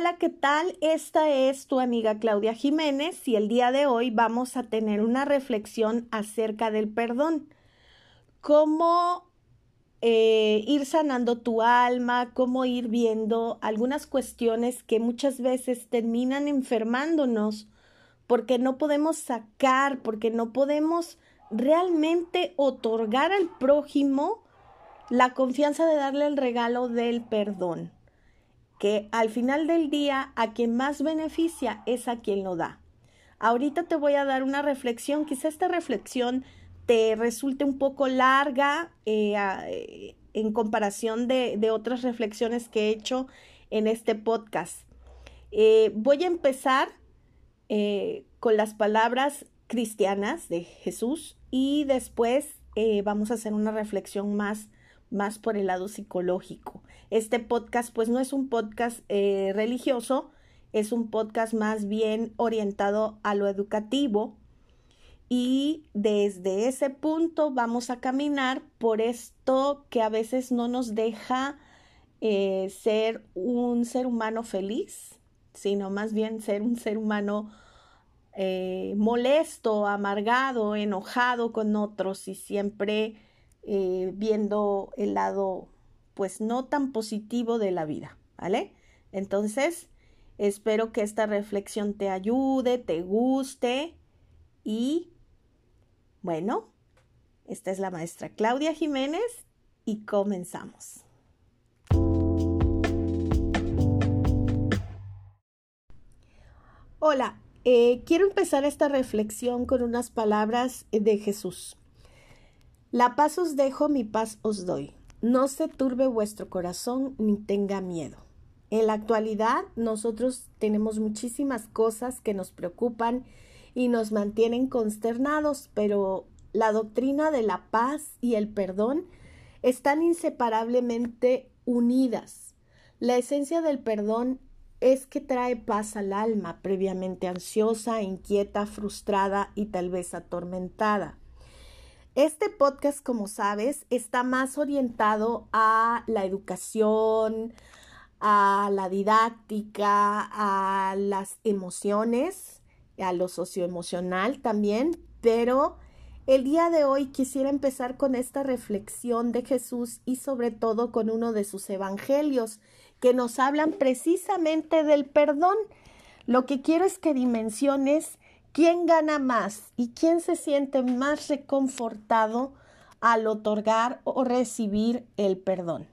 Hola, ¿qué tal? Esta es tu amiga Claudia Jiménez y el día de hoy vamos a tener una reflexión acerca del perdón. Cómo eh, ir sanando tu alma, cómo ir viendo algunas cuestiones que muchas veces terminan enfermándonos porque no podemos sacar, porque no podemos realmente otorgar al prójimo la confianza de darle el regalo del perdón que al final del día a quien más beneficia es a quien lo da. Ahorita te voy a dar una reflexión, quizá esta reflexión te resulte un poco larga eh, eh, en comparación de, otras reflexiones que he hecho en este podcast. Eh, voy a empezar con las palabras cristianas de Jesús y después vamos a hacer una reflexión más más por el lado psicológico. Este podcast pues no es un podcast eh, religioso, es un podcast más bien orientado a lo educativo y desde ese punto vamos a caminar por esto que a veces no nos deja eh, ser un ser humano feliz, sino más bien ser un ser humano eh, molesto, amargado, enojado con otros y siempre eh, viendo el lado pues no tan positivo de la vida, ¿vale? Entonces, espero que esta reflexión te ayude, te guste y bueno, esta es la maestra Claudia Jiménez y comenzamos. Hola, eh, quiero empezar esta reflexión con unas palabras de Jesús. La paz os dejo, mi paz os doy. No se turbe vuestro corazón ni tenga miedo. En la actualidad nosotros tenemos muchísimas cosas que nos preocupan y nos mantienen consternados, pero la doctrina de la paz y el perdón están inseparablemente unidas. La esencia del perdón es que trae paz al alma previamente ansiosa, inquieta, frustrada y tal vez atormentada. Este podcast, como sabes, está más orientado a la educación, a la didáctica, a las emociones, a lo socioemocional también, pero el día de hoy quisiera empezar con esta reflexión de Jesús y sobre todo con uno de sus evangelios que nos hablan precisamente del perdón. Lo que quiero es que dimensiones ¿Quién gana más y quién se siente más reconfortado al otorgar o recibir el perdón?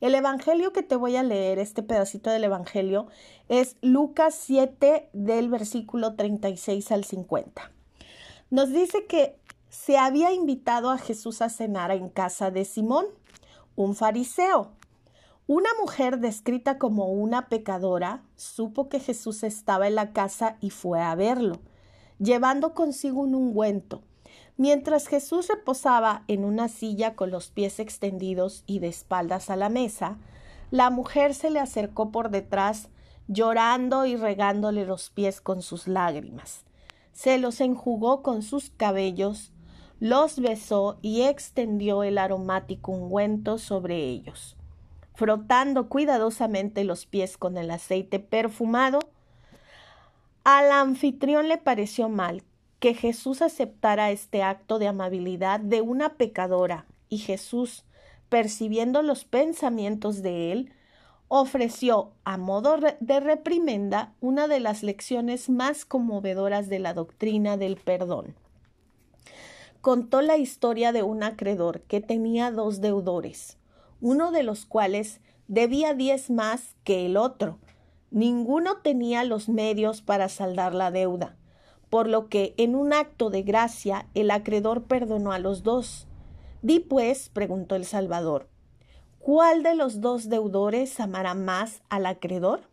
El Evangelio que te voy a leer, este pedacito del Evangelio, es Lucas 7 del versículo 36 al 50. Nos dice que se había invitado a Jesús a cenar en casa de Simón, un fariseo. Una mujer descrita como una pecadora supo que Jesús estaba en la casa y fue a verlo, llevando consigo un ungüento. Mientras Jesús reposaba en una silla con los pies extendidos y de espaldas a la mesa, la mujer se le acercó por detrás, llorando y regándole los pies con sus lágrimas. Se los enjugó con sus cabellos, los besó y extendió el aromático ungüento sobre ellos frotando cuidadosamente los pies con el aceite perfumado, al anfitrión le pareció mal que Jesús aceptara este acto de amabilidad de una pecadora, y Jesús, percibiendo los pensamientos de él, ofreció, a modo de reprimenda, una de las lecciones más conmovedoras de la doctrina del perdón. Contó la historia de un acreedor que tenía dos deudores uno de los cuales debía diez más que el otro. Ninguno tenía los medios para saldar la deuda, por lo que en un acto de gracia el acreedor perdonó a los dos. Di pues, preguntó el Salvador, ¿cuál de los dos deudores amará más al acreedor?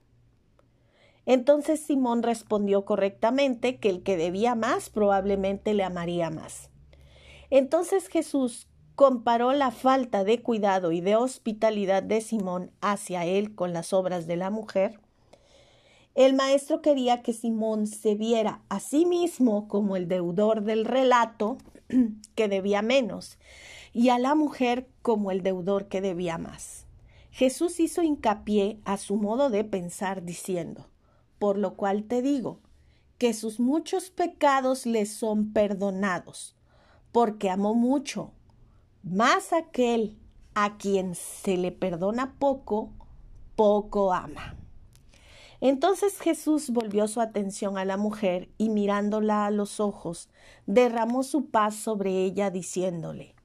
Entonces Simón respondió correctamente que el que debía más probablemente le amaría más. Entonces Jesús, comparó la falta de cuidado y de hospitalidad de Simón hacia él con las obras de la mujer, el maestro quería que Simón se viera a sí mismo como el deudor del relato que debía menos y a la mujer como el deudor que debía más. Jesús hizo hincapié a su modo de pensar diciendo, por lo cual te digo, que sus muchos pecados le son perdonados, porque amó mucho. Más aquel a quien se le perdona poco, poco ama. Entonces Jesús volvió su atención a la mujer y mirándola a los ojos, derramó su paz sobre ella diciéndole,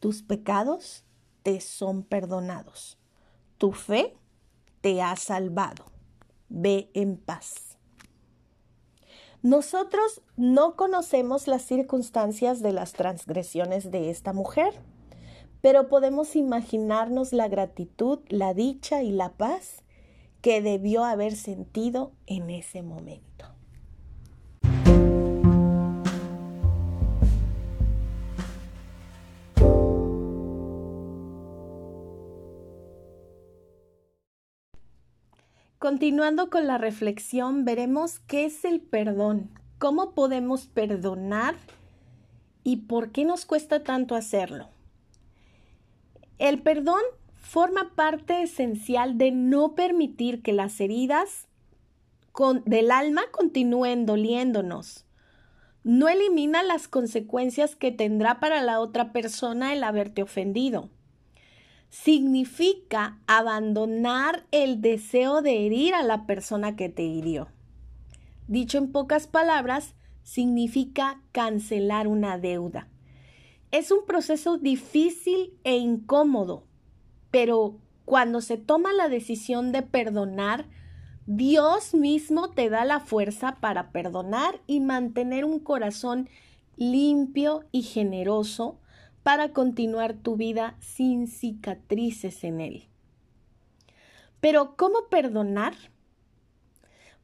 tus pecados te son perdonados, tu fe te ha salvado, ve en paz. Nosotros no conocemos las circunstancias de las transgresiones de esta mujer, pero podemos imaginarnos la gratitud, la dicha y la paz que debió haber sentido en ese momento. Continuando con la reflexión, veremos qué es el perdón, cómo podemos perdonar y por qué nos cuesta tanto hacerlo. El perdón forma parte esencial de no permitir que las heridas del alma continúen doliéndonos. No elimina las consecuencias que tendrá para la otra persona el haberte ofendido significa abandonar el deseo de herir a la persona que te hirió. Dicho en pocas palabras, significa cancelar una deuda. Es un proceso difícil e incómodo, pero cuando se toma la decisión de perdonar, Dios mismo te da la fuerza para perdonar y mantener un corazón limpio y generoso para continuar tu vida sin cicatrices en él. Pero, ¿cómo perdonar?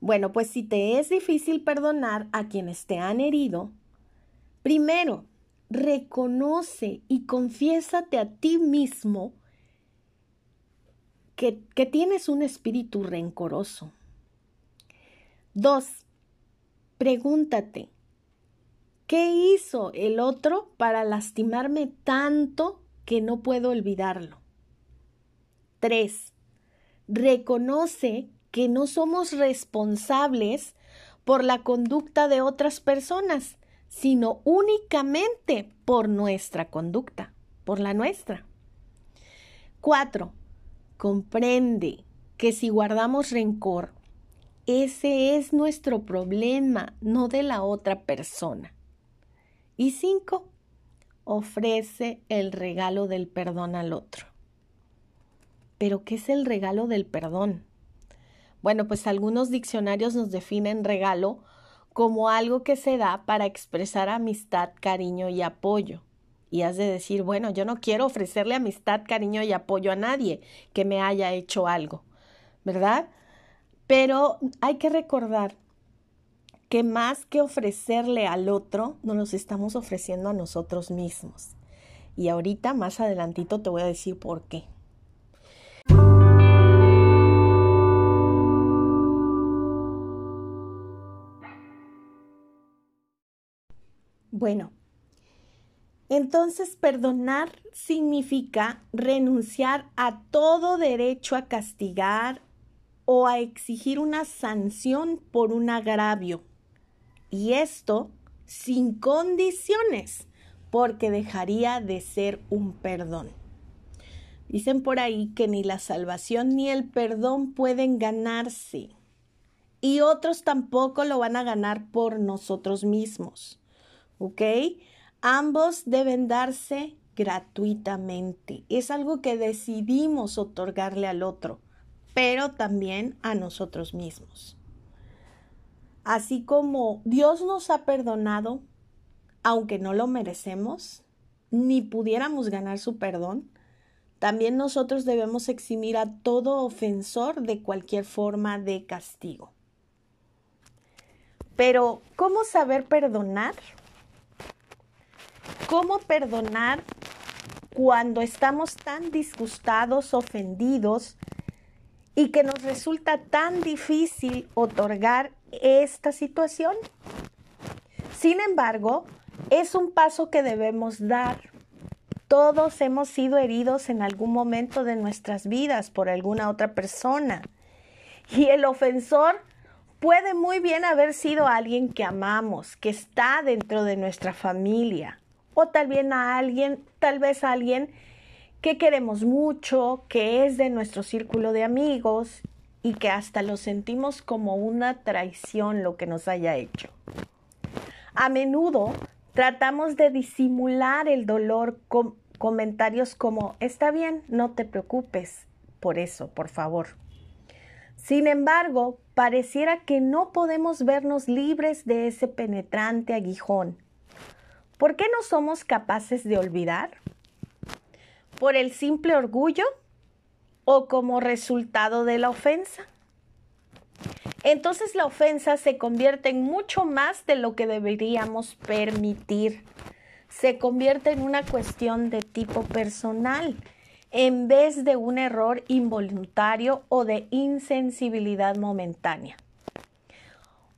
Bueno, pues si te es difícil perdonar a quienes te han herido, primero, reconoce y confiésate a ti mismo que, que tienes un espíritu rencoroso. Dos, pregúntate, ¿Qué hizo el otro para lastimarme tanto que no puedo olvidarlo? 3. Reconoce que no somos responsables por la conducta de otras personas, sino únicamente por nuestra conducta, por la nuestra. 4. Comprende que si guardamos rencor, ese es nuestro problema, no de la otra persona. Y cinco, ofrece el regalo del perdón al otro. ¿Pero qué es el regalo del perdón? Bueno, pues algunos diccionarios nos definen regalo como algo que se da para expresar amistad, cariño y apoyo. Y has de decir, bueno, yo no quiero ofrecerle amistad, cariño y apoyo a nadie que me haya hecho algo, ¿verdad? Pero hay que recordar que más que ofrecerle al otro, nos los estamos ofreciendo a nosotros mismos. Y ahorita, más adelantito, te voy a decir por qué. Bueno, entonces perdonar significa renunciar a todo derecho a castigar o a exigir una sanción por un agravio y esto sin condiciones, porque dejaría de ser un perdón. Dicen por ahí que ni la salvación ni el perdón pueden ganarse y otros tampoco lo van a ganar por nosotros mismos. ¿Ok? Ambos deben darse gratuitamente. Es algo que decidimos otorgarle al otro, pero también a nosotros mismos. Así como Dios nos ha perdonado, aunque no lo merecemos, ni pudiéramos ganar su perdón, también nosotros debemos eximir a todo ofensor de cualquier forma de castigo. Pero, ¿cómo saber perdonar? ¿Cómo perdonar cuando estamos tan disgustados, ofendidos y que nos resulta tan difícil otorgar esta situación. Sin embargo, es un paso que debemos dar. Todos hemos sido heridos en algún momento de nuestras vidas por alguna otra persona. Y el ofensor puede muy bien haber sido alguien que amamos, que está dentro de nuestra familia, o tal vez a alguien, tal vez a alguien que queremos mucho, que es de nuestro círculo de amigos y que hasta lo sentimos como una traición lo que nos haya hecho. A menudo tratamos de disimular el dolor con comentarios como, está bien, no te preocupes por eso, por favor. Sin embargo, pareciera que no podemos vernos libres de ese penetrante aguijón. ¿Por qué no somos capaces de olvidar? ¿Por el simple orgullo o como resultado de la ofensa? Entonces la ofensa se convierte en mucho más de lo que deberíamos permitir. Se convierte en una cuestión de tipo personal en vez de un error involuntario o de insensibilidad momentánea.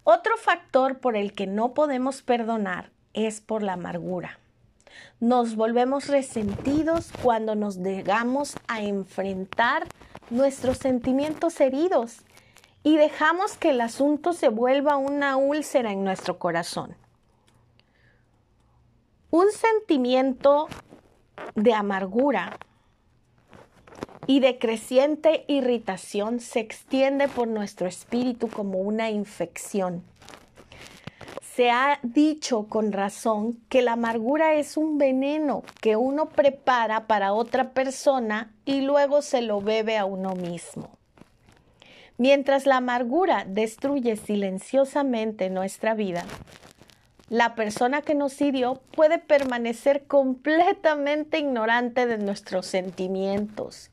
Otro factor por el que no podemos perdonar es por la amargura. Nos volvemos resentidos cuando nos negamos a enfrentar nuestros sentimientos heridos y dejamos que el asunto se vuelva una úlcera en nuestro corazón. Un sentimiento de amargura y de creciente irritación se extiende por nuestro espíritu como una infección. Se ha dicho con razón que la amargura es un veneno que uno prepara para otra persona y luego se lo bebe a uno mismo. Mientras la amargura destruye silenciosamente nuestra vida, la persona que nos hirió puede permanecer completamente ignorante de nuestros sentimientos.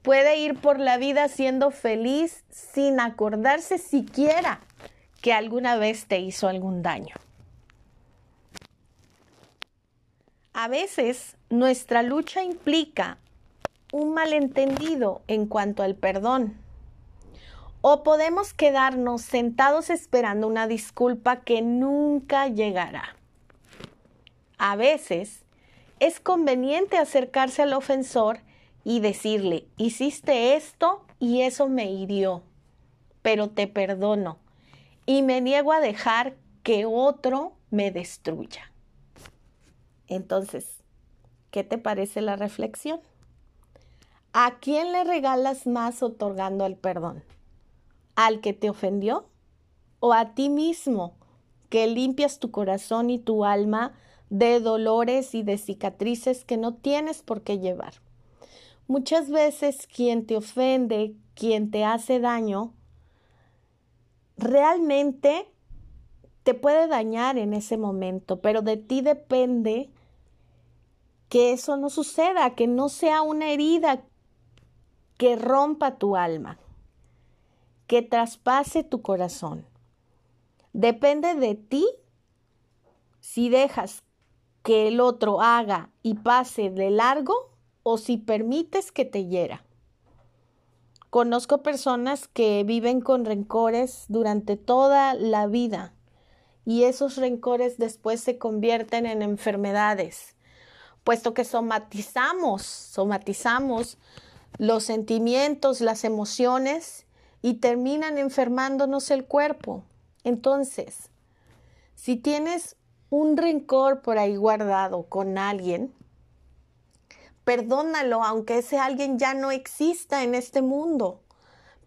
Puede ir por la vida siendo feliz sin acordarse siquiera que alguna vez te hizo algún daño. A veces nuestra lucha implica un malentendido en cuanto al perdón. O podemos quedarnos sentados esperando una disculpa que nunca llegará. A veces es conveniente acercarse al ofensor y decirle, hiciste esto y eso me hirió, pero te perdono y me niego a dejar que otro me destruya. Entonces, ¿qué te parece la reflexión? ¿A quién le regalas más otorgando el perdón? ¿Al que te ofendió? ¿O a ti mismo que limpias tu corazón y tu alma de dolores y de cicatrices que no tienes por qué llevar? Muchas veces quien te ofende, quien te hace daño, realmente te puede dañar en ese momento, pero de ti depende que eso no suceda, que no sea una herida que rompa tu alma, que traspase tu corazón. Depende de ti si dejas que el otro haga y pase de largo o si permites que te hiera. Conozco personas que viven con rencores durante toda la vida y esos rencores después se convierten en enfermedades, puesto que somatizamos, somatizamos los sentimientos, las emociones y terminan enfermándonos el cuerpo. Entonces, si tienes un rencor por ahí guardado con alguien, Perdónalo aunque ese alguien ya no exista en este mundo.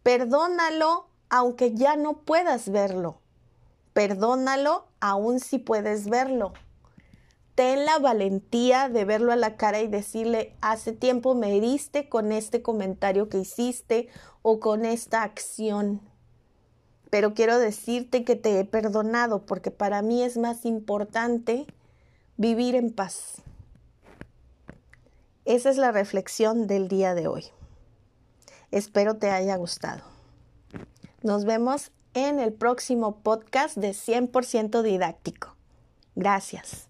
Perdónalo aunque ya no puedas verlo. Perdónalo aún si puedes verlo. Ten la valentía de verlo a la cara y decirle, hace tiempo me heriste con este comentario que hiciste o con esta acción. Pero quiero decirte que te he perdonado porque para mí es más importante vivir en paz. Esa es la reflexión del día de hoy. Espero te haya gustado. Nos vemos en el próximo podcast de 100% didáctico. Gracias.